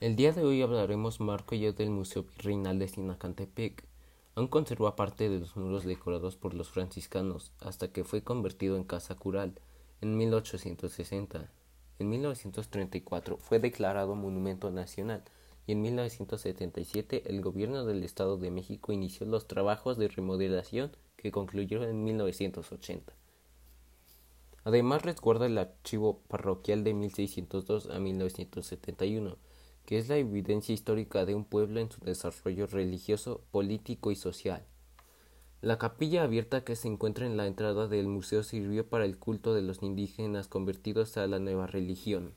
El día de hoy hablaremos Marco y yo del Museo Virreinal de Sinacantepec. Aún conserva parte de los muros decorados por los franciscanos hasta que fue convertido en casa cural en 1860. En 1934 fue declarado Monumento Nacional y en 1977 el gobierno del Estado de México inició los trabajos de remodelación que concluyeron en 1980. Además resguarda el archivo parroquial de 1602 a 1971 que es la evidencia histórica de un pueblo en su desarrollo religioso, político y social. La capilla abierta que se encuentra en la entrada del museo sirvió para el culto de los indígenas convertidos a la nueva religión.